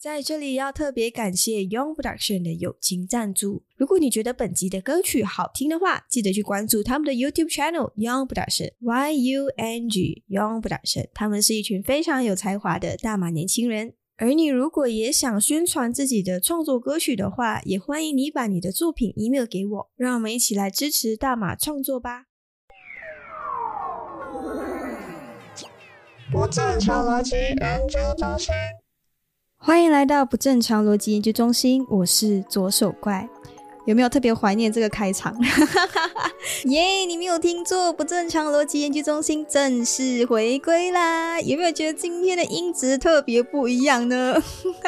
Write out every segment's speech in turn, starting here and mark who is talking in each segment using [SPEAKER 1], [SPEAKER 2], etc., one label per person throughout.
[SPEAKER 1] 在这里要特别感谢 Young Production 的友情赞助。如果你觉得本集的歌曲好听的话，记得去关注他们的 YouTube channel Young Production Y U N G Young Production。他们是一群非常有才华的大马年轻人。而你如果也想宣传自己的创作歌曲的话，也欢迎你把你的作品 email 给我，让我们一起来支持大马创作吧。不正常逻辑研究中心。欢迎来到不正常逻辑研究中心，我是左手怪。有没有特别怀念这个开场？耶！你没有听错，不正常逻辑研究中心正式回归啦！有没有觉得今天的音质特别不一样呢？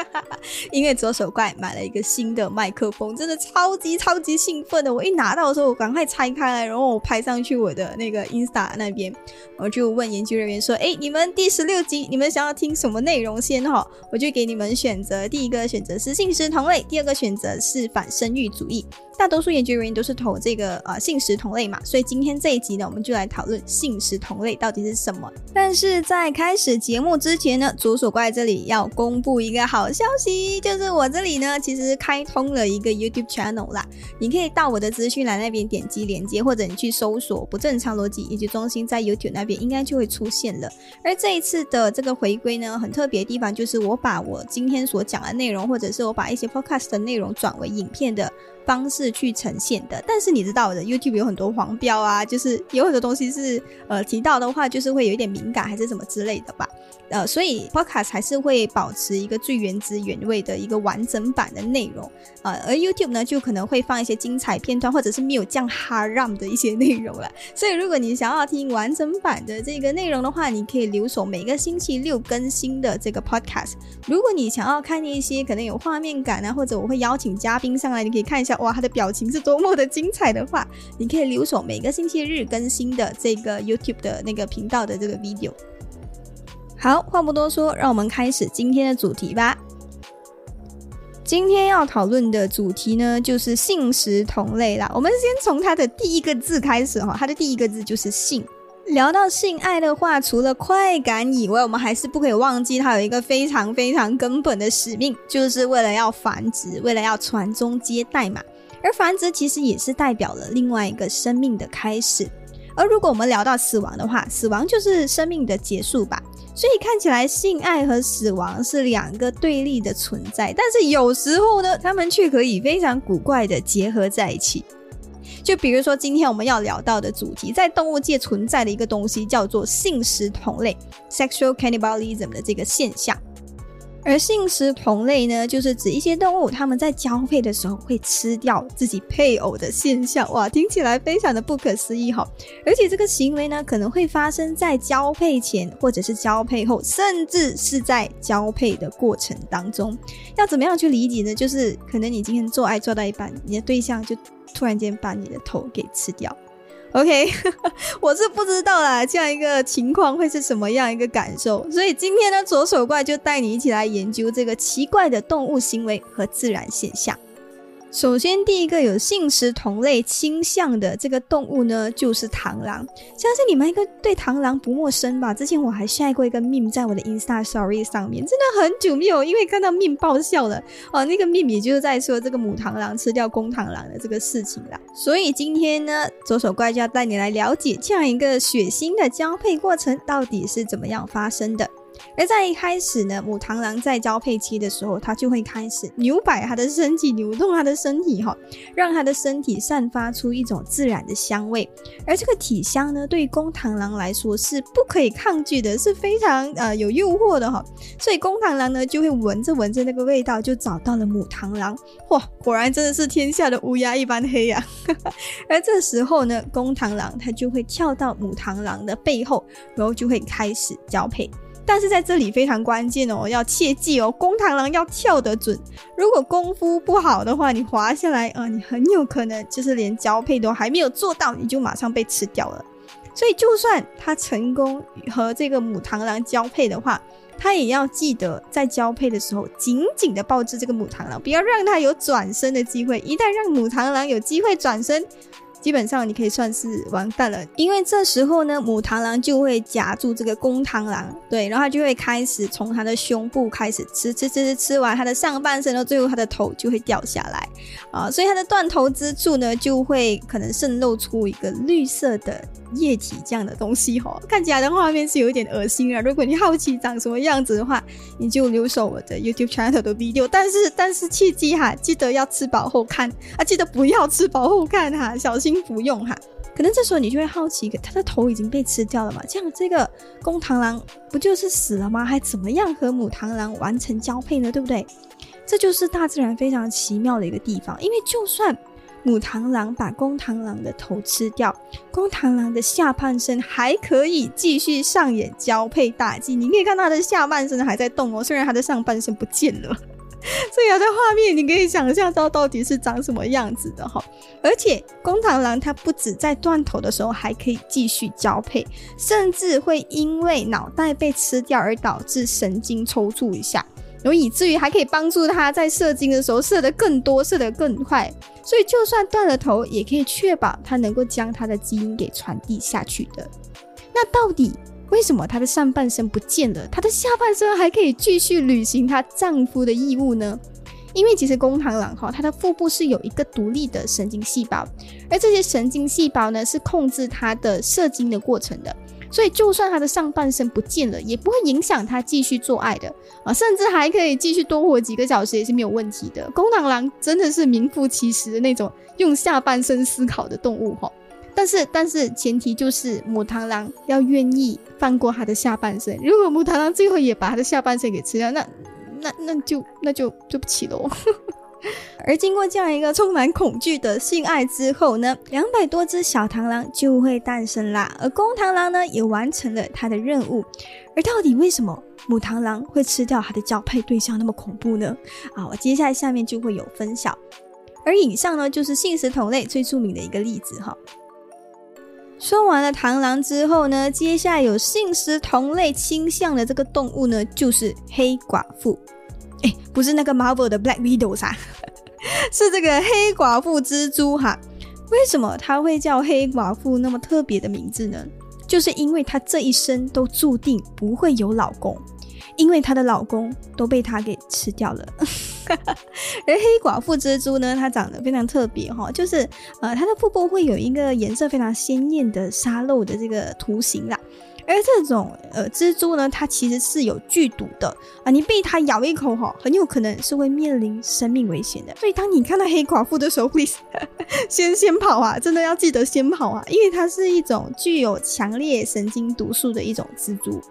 [SPEAKER 1] 因为左手怪买了一个新的麦克风，真的超级超级兴奋的。我一拿到的时候，我赶快拆开来，然后我拍上去我的那个 Insta 那边，我就问研究人员说：“哎，你们第十六集，你们想要听什么内容先哈？我就给你们选择，第一个选择是性食同类，第二个选择是反生育主义。” Thank you. 大多数研究人员都是投这个呃信实同类嘛，所以今天这一集呢，我们就来讨论信实同类到底是什么。但是在开始节目之前呢，左手怪这里要公布一个好消息，就是我这里呢其实开通了一个 YouTube channel 啦，你可以到我的资讯栏那边点击连接，或者你去搜索不正常逻辑研究中心，在 YouTube 那边应该就会出现了。而这一次的这个回归呢，很特别的地方就是我把我今天所讲的内容，或者是我把一些 podcast 的内容转为影片的。方式去呈现的，但是你知道的，YouTube 有很多黄标啊，就是有很多东西是呃提到的话，就是会有一点敏感还是什么之类的吧。呃，所以 Podcast 还是会保持一个最原汁原味的一个完整版的内容啊，而 YouTube 呢就可能会放一些精彩片段或者是没有降哈 ram 的一些内容了。所以如果你想要听完整版的这个内容的话，你可以留守每个星期六更新的这个 Podcast。如果你想要看一些可能有画面感啊，或者我会邀请嘉宾上来，你可以看一下哇，他的表情是多么的精彩的话，你可以留守每个星期日更新的这个 YouTube 的那个频道的这个 video。好，话不多说，让我们开始今天的主题吧。今天要讨论的主题呢，就是性食同类啦。我们先从它的第一个字开始哈，它的第一个字就是性。聊到性爱的话，除了快感以外，我们还是不可以忘记它有一个非常非常根本的使命，就是为了要繁殖，为了要传宗接代嘛。而繁殖其实也是代表了另外一个生命的开始。而如果我们聊到死亡的话，死亡就是生命的结束吧。所以看起来性爱和死亡是两个对立的存在，但是有时候呢，他们却可以非常古怪的结合在一起。就比如说今天我们要聊到的主题，在动物界存在的一个东西叫做性食同类 （sexual cannibalism） 的这个现象。而性食同类呢，就是指一些动物，它们在交配的时候会吃掉自己配偶的现象。哇，听起来非常的不可思议哈！而且这个行为呢，可能会发生在交配前，或者是交配后，甚至是在交配的过程当中。要怎么样去理解呢？就是可能你今天做爱做到一半，你的对象就突然间把你的头给吃掉。OK，我是不知道啦，这样一个情况会是什么样一个感受？所以今天呢，左手怪就带你一起来研究这个奇怪的动物行为和自然现象。首先，第一个有性食同类倾向的这个动物呢，就是螳螂。相信你们应该对螳螂不陌生吧？之前我还晒过一个 meme 在我的 Insta Story 上面，真的很久没有因为看到 meme 爆笑了哦。那个 meme 也就是在说这个母螳螂吃掉公螳螂的这个事情啦。所以今天呢，左手怪就要带你来了解这样一个血腥的交配过程到底是怎么样发生的。而在一开始呢，母螳螂在交配期的时候，它就会开始扭摆它的身体，扭动它的身体，哈，让它的身体散发出一种自然的香味。而这个体香呢，对公螳螂来说是不可以抗拒的，是非常呃有诱惑的，哈。所以公螳螂呢，就会闻着闻着那个味道，就找到了母螳螂。哇，果然真的是天下的乌鸦一般黑呀！而这时候呢，公螳螂它就会跳到母螳螂的背后，然后就会开始交配。但是在这里非常关键哦，要切记哦，公螳螂要跳得准。如果功夫不好的话，你滑下来啊，你很有可能就是连交配都还没有做到，你就马上被吃掉了。所以，就算他成功和这个母螳螂交配的话，他也要记得在交配的时候紧紧的抱住这个母螳螂，不要让它有转身的机会。一旦让母螳螂有机会转身，基本上你可以算是完蛋了，因为这时候呢，母螳螂就会夹住这个公螳螂，对，然后它就会开始从它的胸部开始吃吃吃吃，吃完它的上半身，到最后它的头就会掉下来，啊，所以它的断头之处呢，就会可能渗露出一个绿色的液体这样的东西，哈，看起来的画面是有点恶心啊。如果你好奇长什么样子的话，你就留守我的 YouTube channel 的 video，但是但是切记哈，记得要吃饱后看啊，记得不要吃饱后看哈，小心。服用哈，可能这时候你就会好奇，它的头已经被吃掉了嘛？这样这个公螳螂不就是死了吗？还怎么样和母螳螂完成交配呢？对不对？这就是大自然非常奇妙的一个地方。因为就算母螳螂把公螳螂的头吃掉，公螳螂的下半身还可以继续上演交配大计。你可以看到它的下半身还在动哦，虽然它的上半身不见了。所以它的画面，你可以想象到到底是长什么样子的哈。而且公螳螂它不止在断头的时候还可以继续交配，甚至会因为脑袋被吃掉而导致神经抽搐一下，然后以至于还可以帮助它在射精的时候射得更多，射得更快。所以就算断了头，也可以确保它能够将它的基因给传递下去的。那到底？为什么她的上半身不见了，她的下半身还可以继续履行她丈夫的义务呢？因为其实公螳螂哈，它的腹部是有一个独立的神经细胞，而这些神经细胞呢是控制它的射精的过程的，所以就算它的上半身不见了，也不会影响它继续做爱的啊，甚至还可以继续多活几个小时也是没有问题的。公螳螂真的是名副其实的那种用下半身思考的动物哈。但是，但是前提就是母螳螂要愿意放过它的下半身。如果母螳螂最后也把它的下半身给吃掉，那那那就那就对不起喽。而经过这样一个充满恐惧的性爱之后呢，两百多只小螳螂就会诞生啦。而公螳螂呢，也完成了它的任务。而到底为什么母螳螂会吃掉它的交配对象那么恐怖呢？啊，我接下来下面就会有分晓。而以上呢，就是性食同类最著名的一个例子哈。说完了螳螂之后呢，接下来有性食同类倾向的这个动物呢，就是黑寡妇。哎，不是那个 Marvel 的 Black Widow 啊，是这个黑寡妇蜘蛛哈。为什么它会叫黑寡妇那么特别的名字呢？就是因为她这一生都注定不会有老公。因为她的老公都被她给吃掉了，而黑寡妇蜘蛛呢，它长得非常特别哈，就是呃，它的腹部会有一个颜色非常鲜艳的沙漏的这个图形啦。而这种呃蜘蛛呢，它其实是有剧毒的啊，你被它咬一口哈，很有可能是会面临生命危险的。所以当你看到黑寡妇的时候，会先先跑啊，真的要记得先跑啊，因为它是一种具有强烈神经毒素的一种蜘蛛。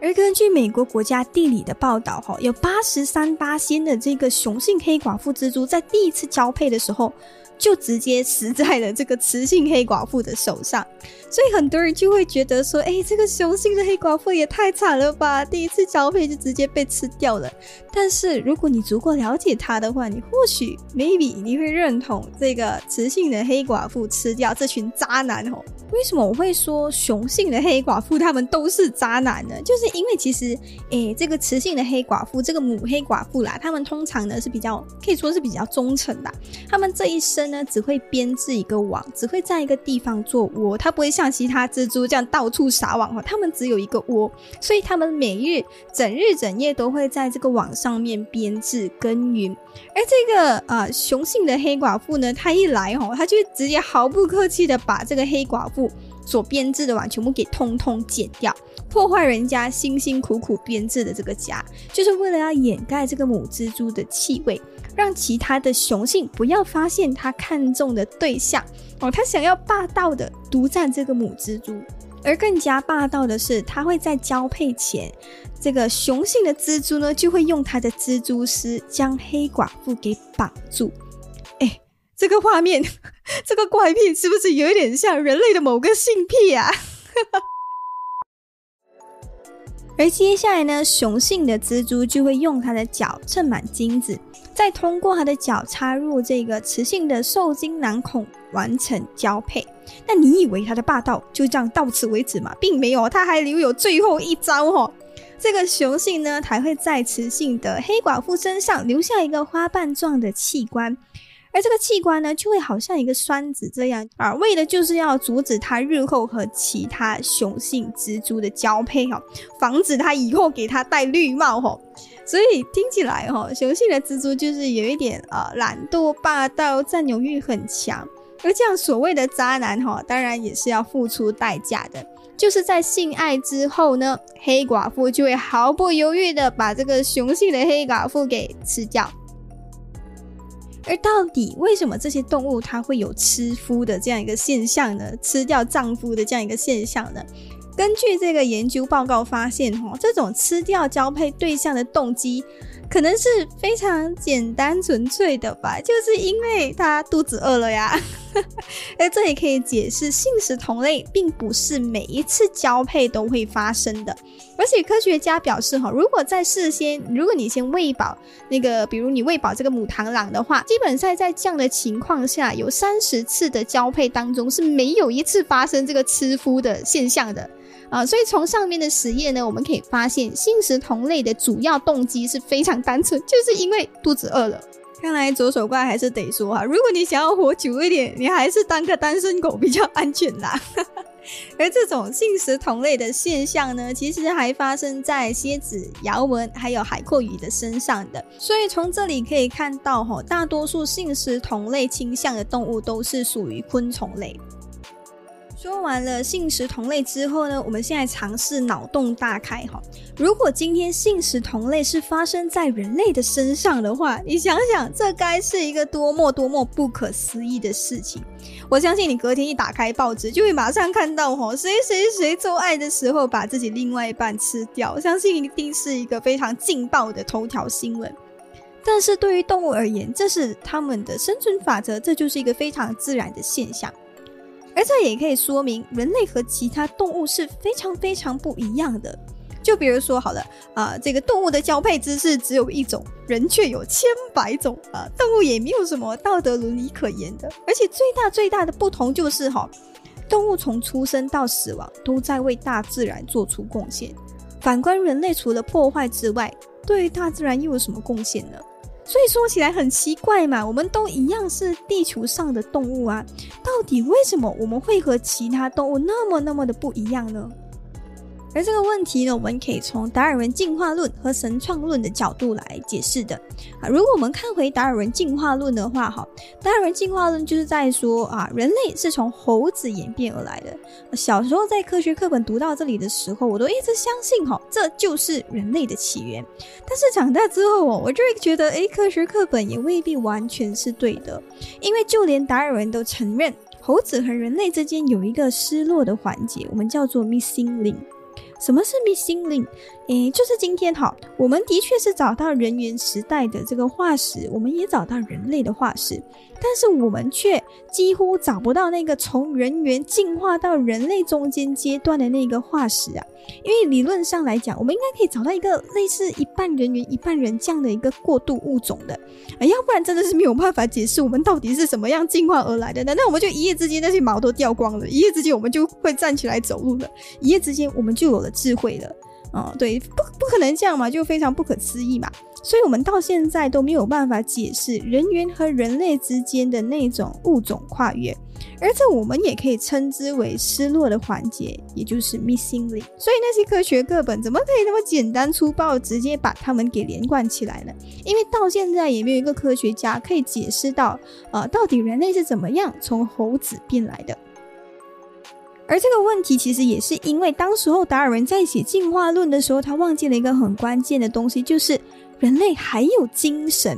[SPEAKER 1] 而根据美国国家地理的报道，哈，有八十三八仙的这个雄性黑寡妇蜘蛛在第一次交配的时候。就直接死在了这个雌性黑寡妇的手上，所以很多人就会觉得说，哎，这个雄性的黑寡妇也太惨了吧！第一次交配就直接被吃掉了。但是如果你足够了解它的话，你或许 maybe 你会认同这个雌性的黑寡妇吃掉这群渣男哦。为什么我会说雄性的黑寡妇他们都是渣男呢？就是因为其实，哎，这个雌性的黑寡妇，这个母黑寡妇啦，他们通常呢是比较可以说是比较忠诚的，他们这一生。呢，只会编织一个网，只会在一个地方做窝，它不会像其他蜘蛛这样到处撒网哈。它们只有一个窝，所以它们每日整日整夜都会在这个网上上面编织耕耘。而这个啊雄性的黑寡妇呢，它一来哈，它就直接毫不客气的把这个黑寡妇所编织的网全部给通通剪掉，破坏人家辛辛苦苦编织的这个家，就是为了要掩盖这个母蜘蛛的气味。让其他的雄性不要发现他看中的对象哦，他想要霸道的独占这个母蜘蛛，而更加霸道的是，他会在交配前，这个雄性的蜘蛛呢就会用他的蜘蛛丝将黑寡妇给绑住。哎，这个画面，这个怪癖是不是有一点像人类的某个性癖啊？而接下来呢，雄性的蜘蛛就会用它的脚蹭满精子。再通过它的脚插入这个雌性的受精囊孔完成交配。那你以为它的霸道就这样到此为止吗？并没有，它还留有最后一招哦。这个雄性呢，还会在雌性的黑寡妇身上留下一个花瓣状的器官，而这个器官呢，就会好像一个栓子这样啊，为的就是要阻止它日后和其他雄性蜘蛛的交配哦，防止它以后给它戴绿帽哈。所以听起来哈，雄性的蜘蛛就是有一点啊懒惰、霸道、占有欲很强。而这样所谓的渣男哈，当然也是要付出代价的。就是在性爱之后呢，黑寡妇就会毫不犹豫的把这个雄性的黑寡妇给吃掉。而到底为什么这些动物它会有吃夫的这样一个现象呢？吃掉丈夫的这样一个现象呢？根据这个研究报告发现，哈，这种吃掉交配对象的动机。可能是非常简单纯粹的吧，就是因为他肚子饿了呀。哎 这也可以解释性食同类并不是每一次交配都会发生的。而且科学家表示，哈，如果在事先，如果你先喂饱那个，比如你喂饱这个母螳螂的话，基本上在这样的情况下，有三十次的交配当中是没有一次发生这个吃夫的现象的。啊，所以从上面的实验呢，我们可以发现，性食同类的主要动机是非常单纯，就是因为肚子饿了。看来左手怪还是得说哈，如果你想要活久一点，你还是当个单身狗比较安全啦。而这种性食同类的现象呢，其实还发生在蝎子、摇蚊还有海阔鱼的身上的。所以从这里可以看到，哈，大多数性食同类倾向的动物都是属于昆虫类。说完了性食同类之后呢，我们现在尝试脑洞大开哈。如果今天性食同类是发生在人类的身上的话，你想想，这该是一个多么多么不可思议的事情。我相信你隔天一打开报纸，就会马上看到哈，谁谁谁做爱的时候把自己另外一半吃掉，相信一定是一个非常劲爆的头条新闻。但是对于动物而言，这是他们的生存法则，这就是一个非常自然的现象。而这也可以说明，人类和其他动物是非常非常不一样的。就比如说，好了，啊，这个动物的交配姿势只有一种，人却有千百种啊，动物也没有什么道德伦理可言的。而且最大最大的不同就是，哈，动物从出生到死亡都在为大自然做出贡献，反观人类，除了破坏之外，对大自然又有什么贡献呢？所以说起来很奇怪嘛，我们都一样是地球上的动物啊，到底为什么我们会和其他动物那么那么的不一样呢？而这个问题呢，我们可以从达尔文进化论和神创论的角度来解释的啊。如果我们看回达尔文进化论的话，哈，达尔文进化论就是在说啊，人类是从猴子演变而来的。小时候在科学课本读到这里的时候，我都一直相信哈，这就是人类的起源。但是长大之后哦，我就会觉得，诶，科学课本也未必完全是对的，因为就连达尔文都承认，猴子和人类之间有一个失落的环节，我们叫做 missing link。什么是 missing link？诶，就是今天哈，我们的确是找到人猿时代的这个化石，我们也找到人类的化石，但是我们却几乎找不到那个从人猿进化到人类中间阶段的那个化石啊。因为理论上来讲，我们应该可以找到一个类似一半人猿一半人这样的一个过渡物种的，啊，要不然真的是没有办法解释我们到底是什么样进化而来的。难道我们就一夜之间那些毛都掉光了，一夜之间我们就会站起来走路了，一夜之间我们就有了智慧了？啊，对，不不可能这样嘛，就非常不可思议嘛。所以，我们到现在都没有办法解释人猿和人类之间的那种物种跨越，而这我们也可以称之为失落的环节，也就是 missing link。所以，那些科学课本怎么可以那么简单粗暴，直接把它们给连贯起来呢？因为到现在也没有一个科学家可以解释到，呃，到底人类是怎么样从猴子变来的。而这个问题其实也是因为，当时候达尔文在写进化论的时候，他忘记了一个很关键的东西，就是人类还有精神，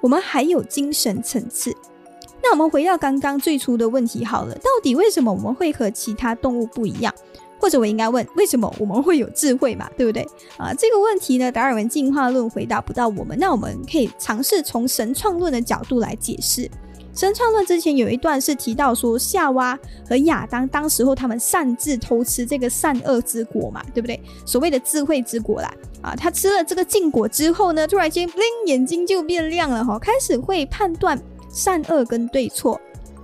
[SPEAKER 1] 我们还有精神层次。那我们回到刚刚最初的问题好了，到底为什么我们会和其他动物不一样？或者我应该问，为什么我们会有智慧嘛？对不对？啊，这个问题呢，达尔文进化论回答不到我们，那我们可以尝试从神创论的角度来解释。神创论之前有一段是提到说，夏娃和亚当当时候他们擅自偷吃这个善恶之果嘛，对不对？所谓的智慧之果啦，啊，他吃了这个禁果之后呢，突然间灵，眼睛就变亮了哈，开始会判断善恶跟对错。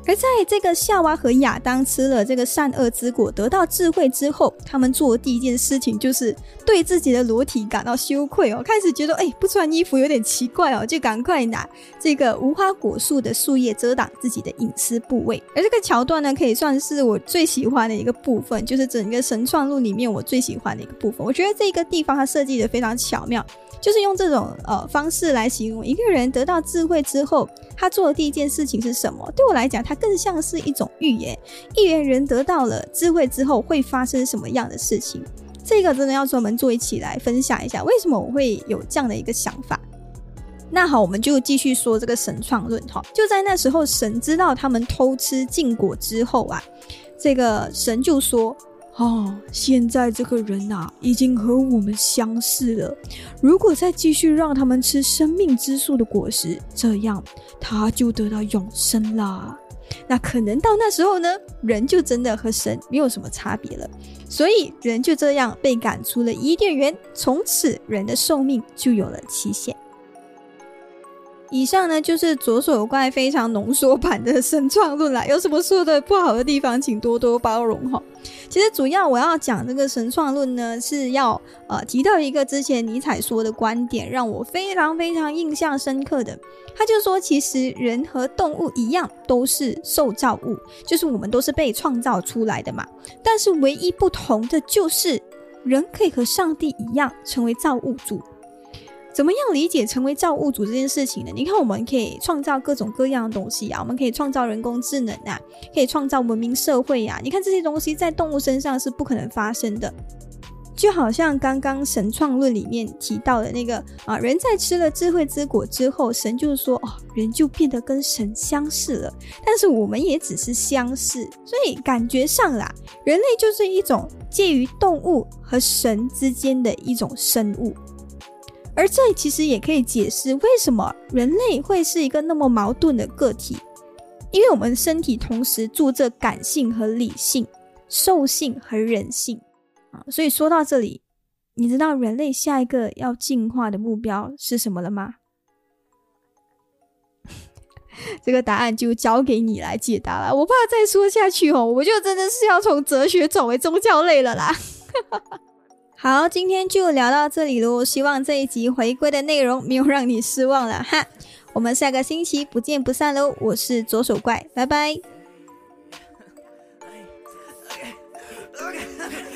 [SPEAKER 1] 而在这个夏娃和亚当吃了这个善恶之果，得到智慧之后，他们做的第一件事情就是对自己的裸体感到羞愧哦，开始觉得哎不穿衣服有点奇怪哦，就赶快拿这个无花果树的树叶遮挡自己的隐私部位。而这个桥段呢，可以算是我最喜欢的一个部分，就是整个神创录里面我最喜欢的一个部分。我觉得这个地方它设计的非常巧妙。就是用这种呃方式来形容一个人得到智慧之后，他做的第一件事情是什么？对我来讲，它更像是一种预言。预言人得到了智慧之后会发生什么样的事情？这个真的要专门做一起来分享一下，为什么我会有这样的一个想法？那好，我们就继续说这个神创论哈。就在那时候，神知道他们偷吃禁果之后啊，这个神就说。哦，现在这个人呐，已经和我们相似了。如果再继续让他们吃生命之树的果实，这样他就得到永生啦。那可能到那时候呢，人就真的和神没有什么差别了。所以人就这样被赶出了伊甸园，从此人的寿命就有了期限。以上呢就是左手怪非常浓缩版的神创论啦，有什么说的不好的地方，请多多包容哈。其实主要我要讲这个神创论呢，是要呃提到一个之前尼采说的观点，让我非常非常印象深刻的。他就说，其实人和动物一样，都是受造物，就是我们都是被创造出来的嘛。但是唯一不同的就是，人可以和上帝一样成为造物主。怎么样理解成为造物主这件事情呢？你看，我们可以创造各种各样的东西啊，我们可以创造人工智能啊，可以创造文明社会呀。你看这些东西在动物身上是不可能发生的，就好像刚刚神创论里面提到的那个啊，人在吃了智慧之果之后，神就是说哦，人就变得跟神相似了。但是我们也只是相似，所以感觉上啦，人类就是一种介于动物和神之间的一种生物。而这其实也可以解释为什么人类会是一个那么矛盾的个体，因为我们身体同时住着感性和理性、兽性和人性啊。所以说到这里，你知道人类下一个要进化的目标是什么了吗？这个答案就交给你来解答了。我怕再说下去哦，我就真的是要从哲学转为宗教类了啦。好，今天就聊到这里喽。希望这一集回归的内容没有让你失望了哈。我们下个星期不见不散喽。我是左手怪，拜拜。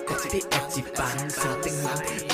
[SPEAKER 1] got it, everybody. Something like